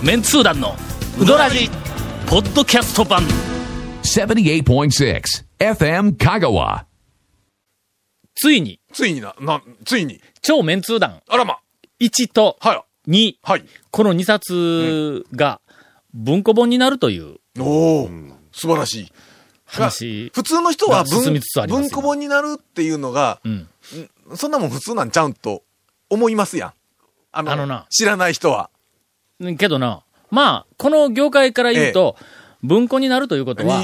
メンツー団のウドラジポッドキャスト版78.6 FM Kagawa. ついについにな、な、ついに。超メンツー団あらま。1とはい。2、はい。この2冊が文庫本になるというおお、素晴らしい。話。普通の人はが進み文つつあります文庫本になるっていうのが、うん。そんなもん普通なんちゃうんと思いますやん。あの、あのな知らない人は。けどな、まあ、この業界から言うと、文庫になるということは。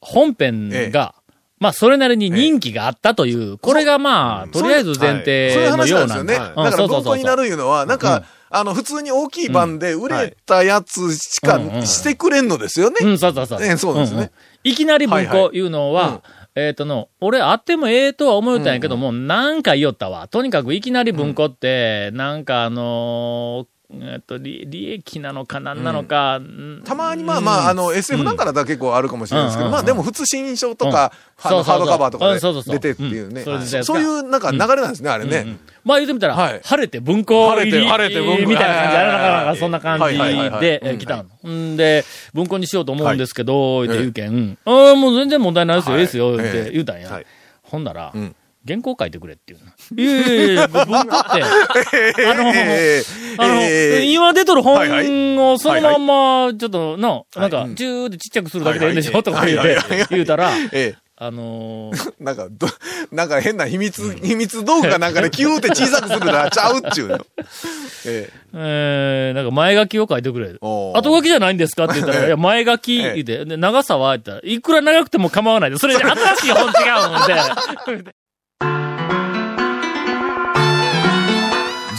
本編が、まあ、それなりに人気があったという、これがまあ、とりあえず前提そういうの話なんですようなんだ。だから文庫になるいうのは、なんか、あの、普通に大きい版で売れたやつしかしてくれんのですよね。うん、そうそうそう。ええそうですね。いきなり文庫いうのは、えっ、との、俺あってもええとは思うたんやけども、なんか言おったわ。とにかくいきなり文庫って、なんかあのーえっと、利利益なのかなん。なのか、たまにまあまあ、あの、SF なんかだったら結構あるかもしれないですけど、うん。まあでも普通新書とか、ハードカバーとかで出てっていうね。うん。そういうなんか流れなんですね、あれね。まあ言ってみたら、はい。晴れて文庫入り晴れて晴れて文庫みたいな感じ、あれそんな感じで来たの。んで、文庫にしようと思うんですけど、って言うけん、ああ、もう全然問題ないですよ、はい。ええですよ、っえてえ言うたんや。はい。ほんなら、ん原稿書いてくれっていうの。いやいやいや、文庫って、あの、ええあの、ええ今出とる本をそのまんま、ちょっと、の、なんか、チューってちっちゃくするだけでいいんでしょ？とか言うて言うたら、えあの なんか、ど、なんか変な秘密、秘密道具かなんかでキューって小さくするな、ちゃうっちゅうの。ええ。ー、なんか前書きを書いてくれ。後書きじゃないんですかって言ったら、ええいや、前書き、で長さはいくら長くても構わない。で、それ新しい本違うんで。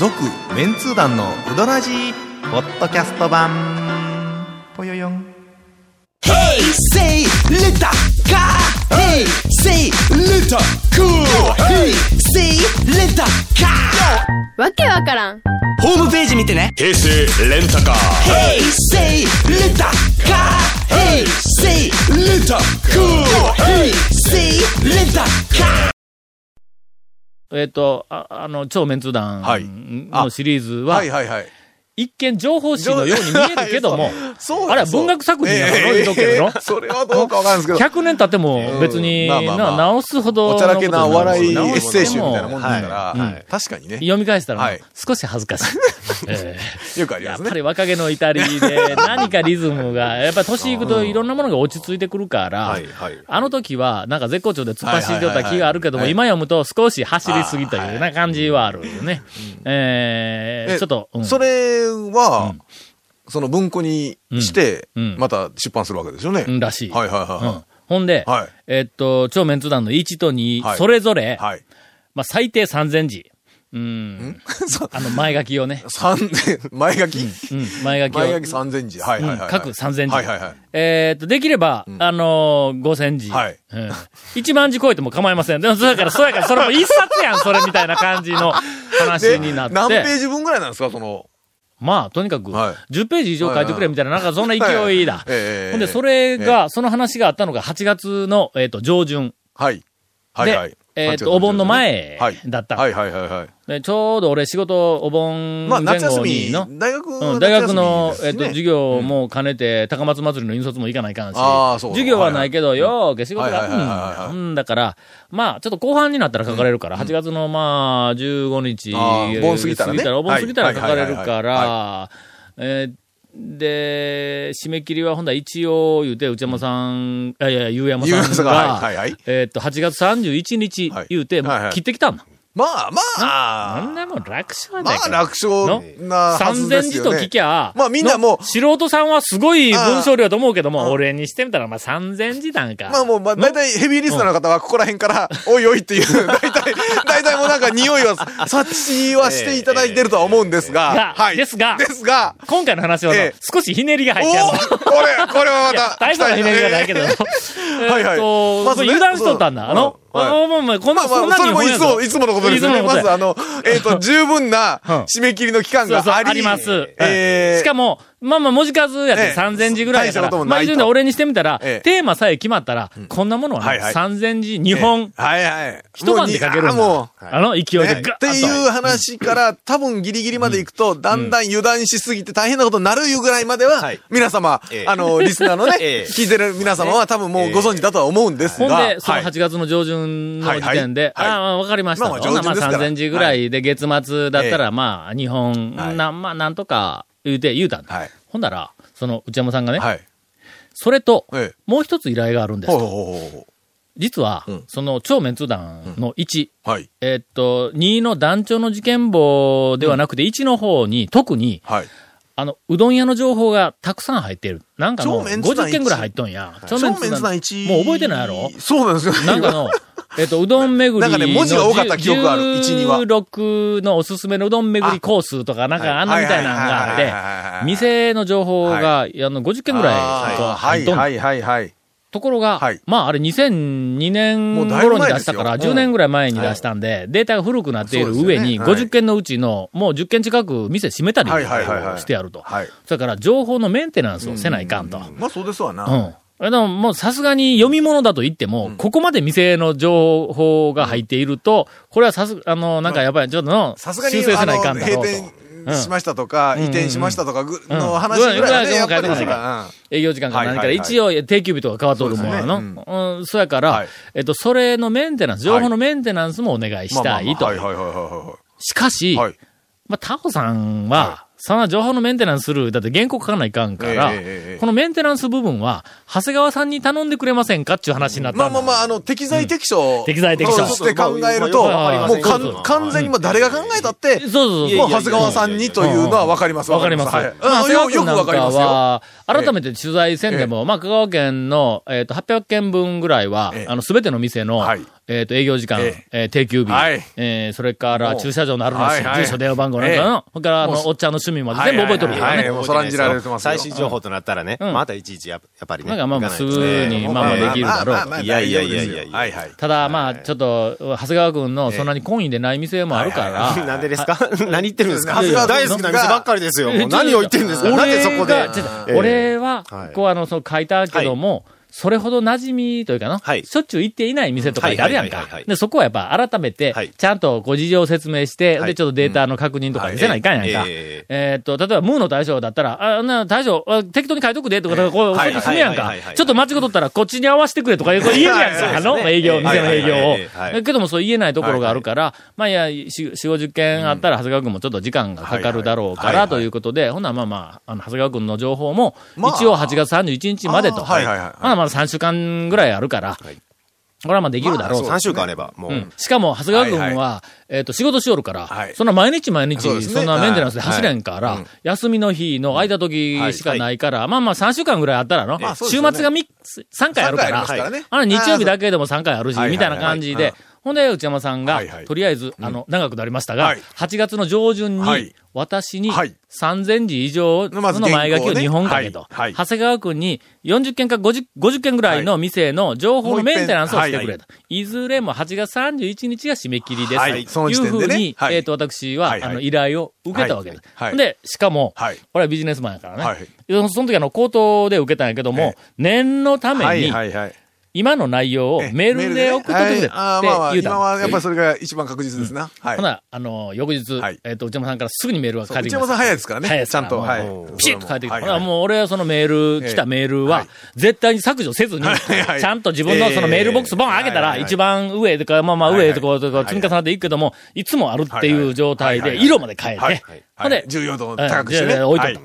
続メンツー団のうどらじポッドキャスト版。ぽよよん。ヘイセイレタカー。ヘイセイレタカー。ヘイセイレタカー。わけわからん。ホームページ見てね。レタカー。ヘイセイレタえっと、ああの、超メンツ団はいのシリーズえは、はいはいはい。一見情報誌のように見えるけども、そうあれは文学作品やからの言うとくけど。のええそれはどうかわかんないですけど。100年経っても別に、な直すほどのおちゃらけな笑いエ直ッセイ集みたいなもんですから、確かにね。読み返したら、はい。少し恥ずかしい。ええ。よくありますね。やっぱり若気の至りで、何かリズムが、やっぱり年いくといろんなものが落ち着いてくるから、あの時は、なんか絶好調で突っ走ってた気があるけども、今読むと少し走りすぎというような感じはあるよね。えーえちょっと、うん。それは、うんその文庫にして、また出版するわけですよね。うんらしい。はいはいはいはいうんほんで、はいえっと、超メンツ団の1と2、はいそれぞれ、はい。まあ、最低3000字。うん。あの、前書きをね。三 前書き、うん、前書きを。前書き三千字。はいはいはい、各3000字。はいはいはい。えーっと、できれば、あのー、5000字。はいうん。1万字超えても構いません。でも、そやから、そやから、それも一冊やん、それみたいな感じの話で、になって。何ページ分ぐらいなんですかその、まあ、とにかく、はい10ページ以上書いてくれみたいな、なんかそんな勢いだ。ええほんで、それが、その話があったのが8月の、えーっと、上旬。はい。はいはい。で、えーっと、お盆の前はいだった。はい。はいはいはい。でちょうど俺仕事、お盆まあ、前後にの、み、大学うん、大学の、えっと、授業も兼ねて、高松祭りの引率も行かないかんし、あーそう授業はないけど、よーけ仕事があるんはいはいはいはいはい。だうんだから、まあ、ちょっと後半になったら書かれるから、8月のまあ、15日、あー盆過ぎたらね。お盆過ぎたら書かれるかはいはいはい。ら、えーで、締め切りはほんだら一応言うて、内山さん、いやいや、ゆうやまさんがえーっと、8月31日言うて、切ってきたんだ。まあまあ、なんでも楽勝まあ。楽勝なはずで3000すよね。字と聞きゃ、まあみんなもうの素人さんはすごい文章量だと思うけども、俺にしてみたら、まあ3000字なんか。まあもう、まあ、大体ヘビーリスナーの方はここら辺から、おいおいっていう、大体、大体もうなんか匂いは察知はしていただいてるとは思うんですが、がですがですが、今回の話は少しひねりが入おってあるおこれ、これはいまやた、大層なひねりがないけど。えはいはい。まず油断しとったんだ。あの、はい。あもうもうこんな、まあまあ、そんなにそれもいつも、いつものことですよね。まず、あの、えっと、十分なうん。締め切りの期間そうそう、があり、あります。えー。しかも、まあまあ、文字数やってええ。3000字ぐらいやから、まあ、一応ね俺にしてみたら、ええ。テーマさえ決まったら、こんなものはね、はいはい。3000字、2本、はいはい。一晩で書けるんだ。もうあの勢いでガねッと。っていう話から、多分ギリギリまで行くと、だんだん油断しすぎて大変なことになるいうぐらいまでは、はい。皆様、ええ。あの、リスナーのね、ええ。聞いてる皆様は多分もうご存知だとは思うんですが、ほんで、そのはい。8月の上旬の時点で、はいはいはいああ、わかりましたと。まあまあほんならまあ上旬ですから3000字ぐらいで月末だったら、えまあ、日本、はいな、まあ、なんとか言うて、言うたんだ。はいほんだら、その内山さんがね、はい。それと、ええもう一つ依頼があるんですと。実は、うんその超メンツ団の1、う。はい。えっと、2の団長の事件簿ではなくて、1の方に、特に、はい。あの、うどん屋の情報がたくさん入っている。なんかもう、超メンツ団50件ぐらい入っとんや。超超メンツ団1。もう覚えてないやろ？そうなんですよ。なんかの、えっと、うどん巡りの。なんかね文字が多かった記憶がある1には16のおすすめのうどん巡りコースとか、なんかあんなみたいなのがあって、店の情報が、あの、50件ぐらい。はいはいはいはい。ところが、はいまああれ2002年頃に出したから、うん10年ぐらい前に出したんで、データが古くなっている上に、そうですよねはい50件のうちの、もう10件近く店閉めたりしてやると。はい。それから情報のメンテナンスをせないかんと。まあそうですわな。うん。でももうさすがに読み物だと言っても、ここまで店の情報が入っていると、これはさす、あの、なんかやっぱりちょっとの、修正せないかあの、んだろうと。閉店しましたとか、移転しましたとかぐのうん。話ぐらいはね、うん。営業時間か何かで、はいはいはい一応定休日とか変わっとるもん。やの。そうん、そうやから、はいえっと、それのメンテナンス、情報のメンテナンスもお願いしたいと。しかし、いはい。はい。まあ、タコさんは、そんな情報のメンテナンスする、だって原告書かないかんから、このメンテナンス部分は、長谷川さんに頼んでくれませんかっていう話になったまあまあまあ、あの、適材適所。適材適所。として考えると、もう完全にもう誰が考えたって、そうそうそう。長谷川さんにというのはわかります。わかります。よよくわかりますよ。は、改めて取材せんでも、まあ、香川県の、えっ、と、800件分ぐらいは、ええ。あの、すべての店の、はいえっ、と、営業時間、ええ。ー定休日、はい。えーそれから駐車場のあるのし、住所、電話番号なんかの、それから、あの、おっちゃんの趣味まで全部覚えとるからね。はいはい。はいもうそらんじられてますよ。最新情報となったらね、うん。またいちいちやっやっぱりね。なんかまあすぐにまあまあできるだろういやいやいやいや。ただ、まあ、ちょっと、長谷川君のそんなに懇意でない店もあるから、なんでですか何言ってるんですか長谷川君大好きな店ばっかりですよ。もうえ何を言ってるんですか俺なんでそこで俺ははい、こうあの、そう書いたけども、それほど馴染みというかの、はい。しょっちゅう行っていない店とかってあるやんか。で、そこはやっぱ改めてはい、ちゃんとご事情を説明して、はい。で、ちょっとデータの確認とか見せないかんやんか。ええ。ーっと、例えば、ムーの大将だったら、あ、な、大将、あ適当に書いとくで、とか、こう、ここにするやんか。ちょっと間違っとったら、こっちに合わせてくれとか、こう言えるやんか。あの、営業、店の営業を。い。けども、そう言えないところがあるから、まあ、いや、4、50件あったら、長谷川君もちょっと時間がかかるだろうから、ということで、ほな、まあまあ、あの、長谷川君の情報も、まあ。一応8月31日までと。はいはいはいまだ3週間ぐらいあるから、これはまあできるだろうと。3週間あれば、もう。うん。しかも、長谷川君は、はえっ、と、仕事しよるから、はい。そんな毎日毎日、そんなメンテナンスで走れんから、はいうん。休みの日の空いた時しかないから、まあまあ3週間ぐらいあったらの、まあそうです週末がみ3回あるから、ますからね。あの日曜日だけでも3回あるし、はいみたいな感じではいはい。はい、ほんで、内山さんが、はいはい。とりあえず、あの、長くなりましたが、はい。8月の上旬に、はい。私にはい。3000字以上の前書きを原稿をね2本書けと、長谷川君に40件か 50, 50件ぐらいの店の情報のメンテナンスをしてくれと。い。ずれも8月31日が締め切りです。はい。その時いうふうに、はい。えっ、と、私は、あの、依頼を受けたわけです。で、しかも、はい。これはビジネスマンやからね。はいその時あの、口頭で受けたんやけども、え念のために、はいはいはい。今の内容をえメールで送ってくれって言うたの。今はやっぱりそれが一番確実ですな。はいほ。な、あの、翌日、はいえっ、と、内山さんからすぐにメールが返ってきた。内山さん早いですからね。早いちゃんと。はいも。ピシッと返ってきて、はいほなもう俺はそのメール、ええ来たメールは、はい絶対に削除せずに、ちゃんと自分のそのメールボックスボン開けたら、一番上とか、まあまあ上とかとか積み重なっていくけども、いつもあるっていう状態で、色まで変えはいて、ほんで、重要度高くしてね。置いと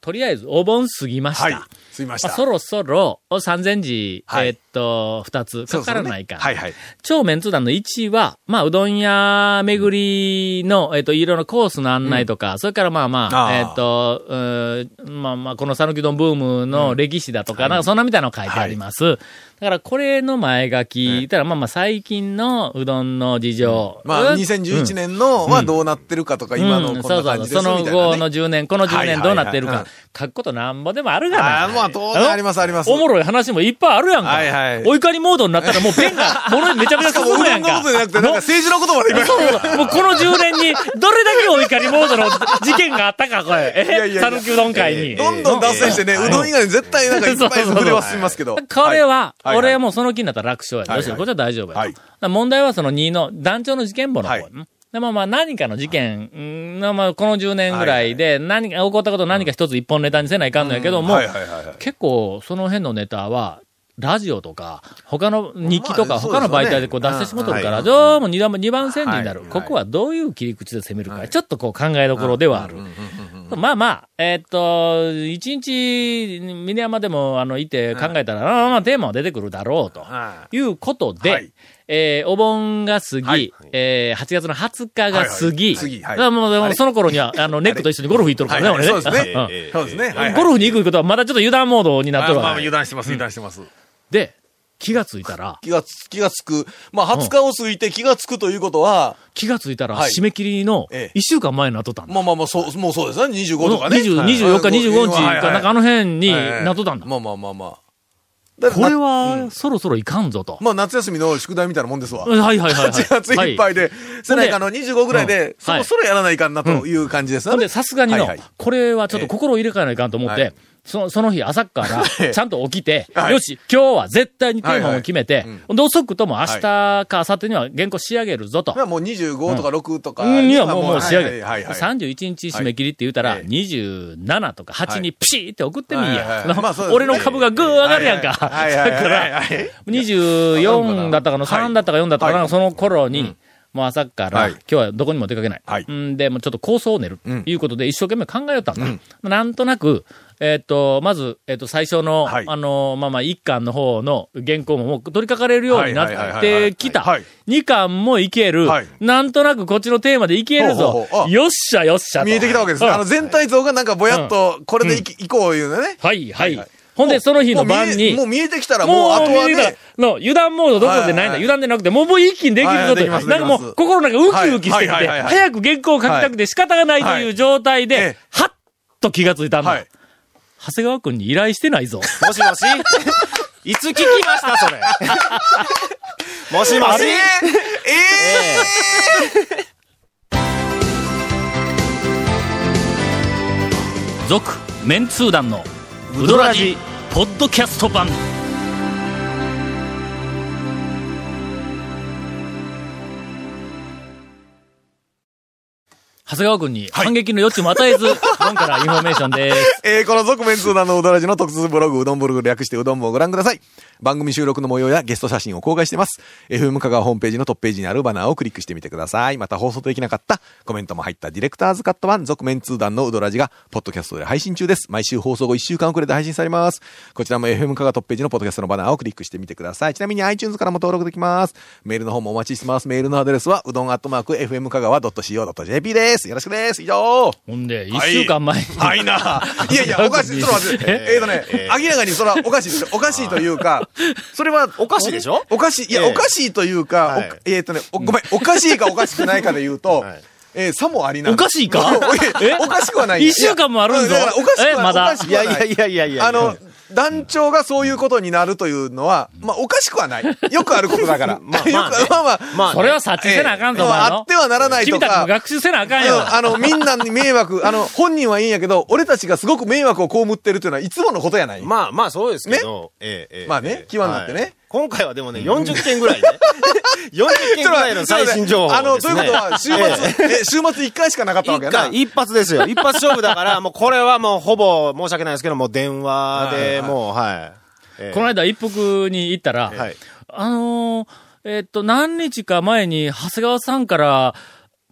とりあえずお盆過ぎました。はい。すいました。まあそろそろ、3000字、はいえーっと、2つかからないか。そうですねはいはい。超メンツ団の1は、まあ、うどん屋巡りの、えっ、と、いろいろコースの案内とか、それからまあまあ、あーえっ、と、うーまあまあ、この讃岐うどんブームの歴史だとか、なんかそんなみたいなの書いてあります。だから、これの前書き、たらまあまあ、最近のうどんの事情。まあ、うん2011年のはどうなってるかとか、今のこんな感じですうんそうそう。そのみたいなね後の10年、この10年どうなってるか。書くことなんぼでもあるがな。ああ、まあ、当然あります、あります。おもろい話もいっぱいあるやんか。はいはいお怒りモードになったらもうペンが、ものにめちゃめちゃ進むやんか。ことじゃなくて、なんか政治のことまで今そうそうもうこの10年に、どれだけお怒りモードの事件があったか、これ。え讃岐うどん会に。どんどん脱線してね、うどん以外に絶対なんかいっぱい 触れは進みますけど。これは、はい俺はもうその気になったら楽勝や。はいこっちは大丈夫や。問題はその2の、団長の事件簿の方。はい。でもまあ何かの事件、うんまあこの10年ぐらいで何か起こったことを何か一つ一本ネタにせないかんのやけども。結構その辺のネタは、ラジオとか、他の日記とか、他の媒体でこう出してしもとるから、うんどうも二番二番線になる。はい。ここはどういう切り口で攻めるか、ちょっとこう考えどころではある。まあまあ、えーっと、一日、峰山でも、あの、いて考えたら、ああまあ、テーマは出てくるだろうと。い。うことで、はい。えーお盆が過ぎ、はい。えー8月の20日が過ぎ、はいはい。もうその頃には、あの、ネックと一緒にゴルフ行っとるからね、はい俺ね。そうですね。そうですね。はいはい。ゴルフに行くことはまだちょっと油断モードになっとるあまあ。油断してます、油断してます。で、気がついたら、気がつ、気がつく。まあ、20日を過ぎて気がつくということは、気がついたら、はい締め切りのええ1週間前になっとったんだ。まあまあまあ、そう、もうそうですね。25とかね。20 24日、25日か、なんかあの辺になっとったんだ。まあまあまあまあ。これなは、そろそろいかんぞと。まあ、夏休みの宿題みたいなもんですわ。はいはいはいはい。8月いっぱいで、せないかあの25ぐらいうんで、そろそろやらないかんなという感じですよね。で、さすがにの、これはちょっと心を入れ替えないかんと思って、はいそその日朝から、え ちゃんと起きて、はい。よし、今日は絶対にテーマを決めて、で遅くとも明日か明後日には原稿仕上げるぞと。まあもう25とか6とかうん、にはもう、もう仕上げる。はいはいはい31日締め切りって言ったら、はい。27とか8にピシーって送ってみいや俺の株がぐー上がるやんか。だからはいはい、24だったかのはい3だったか4だったかな、はい。その頃に、もう朝から、はい。今日はどこにも出かけない。はい。ん。で、もうちょっと構想を練る。うん。いうことで一生懸命考えよった。ん。だ。なんとなく、えっ、と、まず、えっ、と、最初の、はいあの、まあまあ、一巻の方の原稿ももう取り掛かれるようになってきたはい。二巻もいけるはい。なんとなくこっちのテーマでいけるぞほうほうほう。あよっしゃよっしゃと。見えてきたわけです。うんあの全体像がなんかぼやっと、これでいきいこういうのね。はい、はいはい。ほんで、その日の晩に、もう見えてきたらもうあとはね、たの、油断モードどころでないんだ。油断でなくて、もうもう一気にできるぞと。なんかもう、心の中ウキウキしてきて、早く原稿を書きたくて仕方がないという状態えでえ、はっと気がついたんだ。はい。長谷川くんに依頼してないぞ。もしもし？いつ聞きましたそれ？もしもし？え続、メンツー団の、ウドラジ、ポッドキャスト版。長谷川くんに反撃の余地も与えず、今からインフォメーションです。えーこの続・麺通団のうどラジの特設ブログ、うどんブログ略してうどんもご覧ください。番組収録の模様やゲスト写真を公開しています。FM 香川ホームページのトップページにあるバナーをクリックしてみてください。また放送できなかったコメントも入ったディレクターズカット版続・麺通団のうどラジが、ポッドキャストで配信中です。毎週放送後1週間遅れで配信されます。こちらも FM 香川トップページのポッドキャストのバナーをクリックしてみてください。ちなみに iTunes からも登録できます。メールの方もお待ちしてます。メールのアドレスは、うどんアットマーク FM 香川 .co.jp です。よろしくです。以上。ほんで、一週間前に。はいな。いやいや、おかしい。ちょっと待って。えーとね、明らかにそれはおかしいですよ。おかしいというか、それは、おかしいでしょ？おかしい。いや、ええおかしいというか、はえーとね、おごめん、おかしいかおかしくないかで言うとはい、えーさもありなんおかしいか？えおかしくはない。一週間もあるんだからおかしくはない。えまだいやいやいやいやいや。あの、団長がそういうことになるというのは、まあ、おかしくはない。よくあることだから。まあよくまあね。まあまあ、まあ。それは察知せなあかんぞ、ええ。お前のあってはならないとか。君たちも学習せなあかんよ。うん。あの、みんなに迷惑、あの、本人はいいんやけど、俺たちがすごく迷惑を被ってるというのはいつものことやない。まあまあそうですけど、ええええまあね。ええ。際になってね。はい今回はでもね、40件ぐらいね。40件ぐらいの最新情報あの、ですね。ということは、週末、え、週末1回しかなかったわけやな。一発ですよ。一発勝負だから、もうこれはもうほぼ申し訳ないですけど、もう電話でもう、はい。ええこの間一服に行ったら、はい。あのーえっと、何日か前に、長谷川さんから、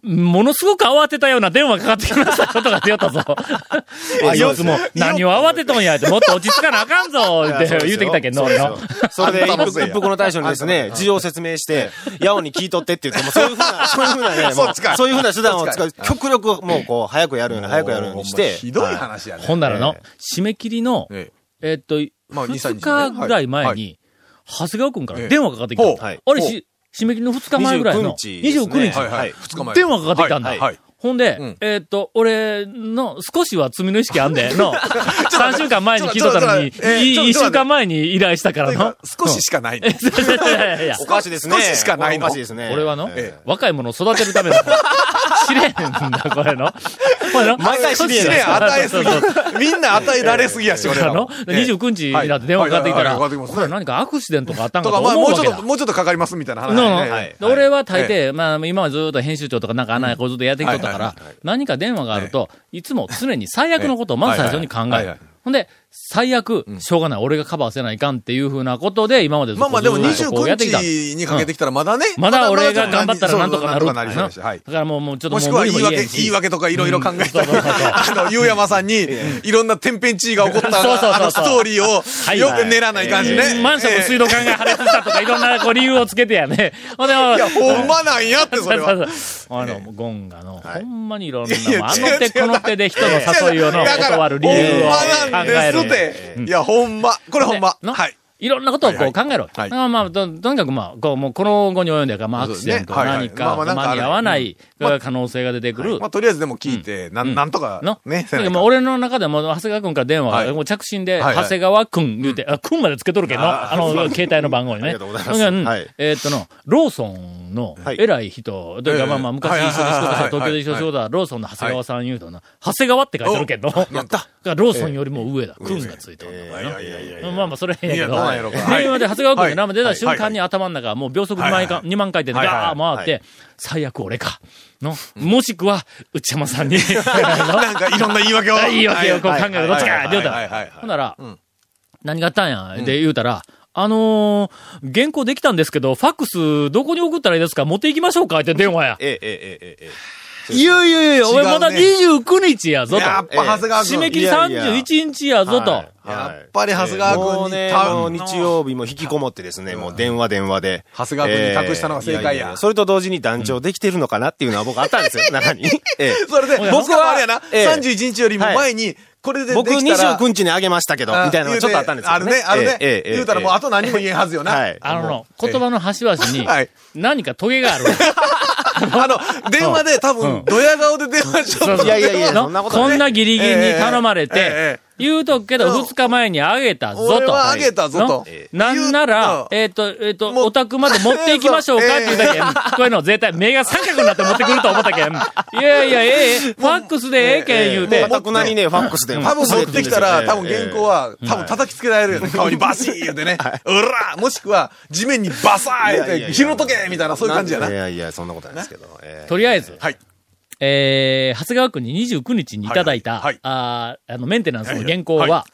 ものすごく慌てたような電話かかってきましたことが出よったぞ。あいつも、何を慌てとんやって、もっと落ち着かなあかんぞって言うてきたけど、俺の。それで、一服の大将にですね、事情を説明して、ヤオに聞いとってって言っても、そういうふうな、そういうふうなね、もう、そういうふうな手段を使う、極力もうこう、早くやるように、早くやるようにして。ひどいは話やね。ほんならのえ、締め切りの、ええっと、まあ2 3 2日ぐらい前はに、長谷川くんからええ電話かかってきたあれし、締め切りの2日前ぐらいの、29日ね29日はいはい。はい2日前。電話かかってきたんだ。はいはいほんで、うんえーっと、俺の少しは罪の意識あんで、の、3週間前に聞いとったのに、えーちょ1週間前に依頼したからの。少ししかないの。いやいやおかしいですね。少ししかないのおかしいですね。俺はの、え若い者を育てるための、試練だ、これの。これの毎回試練与えすぎ。みんな与えられすぎやし、俺らあのも。ええ29日になって電話かかってきたら、これ何かアクシデントがあったんかとか、とまあ、もうちょっと。もうちょっとかかりますみたいな話。俺は大抵、まあ、今までずっと編集長とかなんかあんなこうずっとやってきとったから何か電話があると、いつも常に最悪のことをまず最初に考える。ほんで、最悪、しょうがない、俺がカバーせないかんっていうふうなことで、今までずっとまあまあ、でもずっとこうやってきた。29日にかけてきたらまだね。まだ俺が頑張ったらなんとかなるなだしはい。だからもう、もうちょっともしくは言い訳、言い訳とかいろいろ考えたり、あの、ゆうやまさんに、いろんな天変地異が起こった、あの、ストーリーを、はい。よく練らない感じね。マンションの水道管が破裂したとか、いろんなこう理由をつけてやね。ほんで、いや、ほんまなんやって、それは。あの、ゴンがの、ほんまにいろんな、あの手この手で人の誘いをの、断る理由を考える。て。いや、ほんま。これほんま。のはい。いろんなことをこう考えろ。はい。まあまあ、ととにかくまあ、こう、もうこの後に及んでやから、まあアクシデント、何か、間に合わないう可能性が出てくる。まあ、。とりあえずでも聞いて、なん、なんとかの、ね、だからもう俺の中でも、長谷川君から電話が、はい。もう着信で、はいはい。長谷川君言うて、あ、君までつけとるけど、あの、携帯の番号にね。ありがとうございます。えーっとの、ローソンのはい。偉い人、というかええ。まあまあ昔一緒に仕事した、東京で一緒に仕事したローソンの長谷川さん言うとな、長谷川って書いてるけど、やった。ローソンよりも上だ。君がついてるんだからな。まあまあ、それはええんやけど。電話で長谷川君が名前出たはい。瞬間に頭の中がもう秒速2万回2万回転でガー回って、最悪俺か。の、もしくは、内山さんに、なんかいろんな言い訳を。言い訳をこう考える。どっちかって言うたら。ほんなら、何があったんや、で言うたら、あのー、原稿できたんですけど、ファックスどこに送ったらいいですか？持って行きましょうか？って電話や。ええ、ええ、ええ、ええ。いやいやいや、俺まだ違うね29日やぞと。やっぱ長谷川君。締め切りいやいや31日やぞと。はいやっぱり長谷川君にもうね、日曜日も引きこもってですね、もう電話電話で。長谷川君に託したのが正解やええそれと同時に団長できてるのかなっていうのは僕あったんですよ、中に。え えそれで、僕はあれやな、ええ31日よりも前に、これでで僕きたら、29日にあげましたけど、みたいなのがちょっとあったんですよ、あるね、あるね。ええええ言うたらもうあと何も言えんはずよな。はい。あの、言葉の端々にはい、何かトゲがある。あの、電話で多分、ドヤ顔で電話しとったいやいやいやの。そんなことないこんなギリギリに頼まれえええてえ、言うとくけど、うん二日前にあげたぞと。俺はあげたぞとの？なんなら、えっと、えっと、お宅まで持っていきましょうかって言うだけん。こういうの絶対目が三角になって持ってくると思ったけん。いやいや、ええ、ファックスでええけん言うてもう、たくなにね、ファックスで。多分持ってきたら、多分ええ原稿は、多分叩きつけられるよね。顔にバシー言うてね。うらもしくは、地面にバサー言うて、いやいやいや拾っとけみたいな、そういう感じやな。いやいや、そんなことないですけど。ええとりあえず、はい。えー、長谷川君に29日にいただいた、はいはいあーあの、メンテナンスの原稿はいは、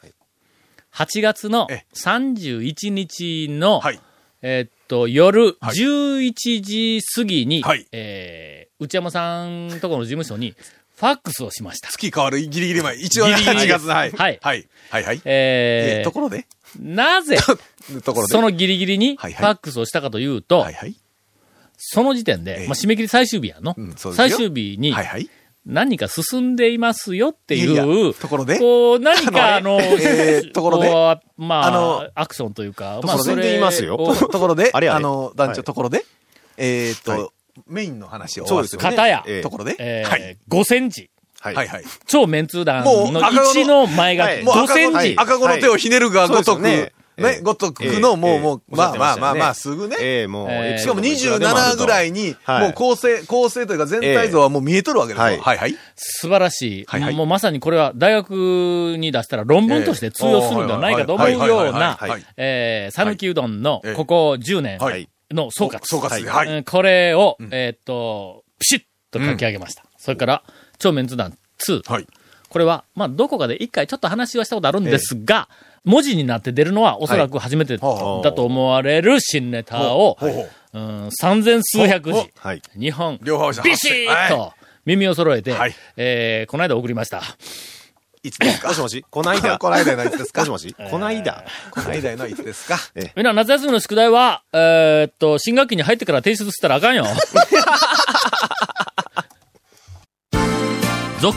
8月のえ31日の、はい。えーっと、夜はい11時過ぎに、はいえー、内山さんとこの事務所に、ファックスをしました。月変わるギリギリ前。一応ね、ギリギリ8月の、はい。はいはい。はいはい。えーえところで？なぜ、ところで？そのギリギリにファックスをしたかというと、はいはい。その時点で、ええ。まあ、締め切り最終日やの。最終日に、はいはい。何か進んでいますよっていう、ところで。こう、何かあの、えーところで。まあ、あのアクションというか、ところで。全然言いますよ。をところで、あれあれあの、団長、はい。ところで、えーっはい。と、メインの話を終わらせてそうですよね。片や、ええところで、えーはい。5センチ。はい。はい。はい。超メンツー団のもう赤子の1の前がはい。もう5赤子の、センチ。赤子の手をひねるがごとく、ねね、ごとくの、もう、ええ。もう、ええ。まあまあまあまあ、すぐね。ええ、もう、ええ。しかも27ぐらいに、もう構成、構成というか全体像はもう見えとるわけですはい。はい。素晴らしい。もうまさにこれは大学に出したら論文として通用するんではないかと思うようなえー、讃岐うどんのええ。ここ10年はいの総括。総括。ではい。うんこれを、えーっと、ピシッと書き上げました。それから、超メンツ団2。はい。これは、まあ、どこかで一回ちょっと話はしたことあるんですが、文字になって出るのはおそらく初めてだはと思われる新ネタを、三千数百字、はい。日本、両方ビシッと耳を揃えて、はい。えー、この間送りました。いつですか？もしもし？こないだこの間のいつですか？もしもし？こないだこの間のいつですか？みんな夏休みの宿題は、えーっと、新学期に入ってから提出したらあかんよ。続、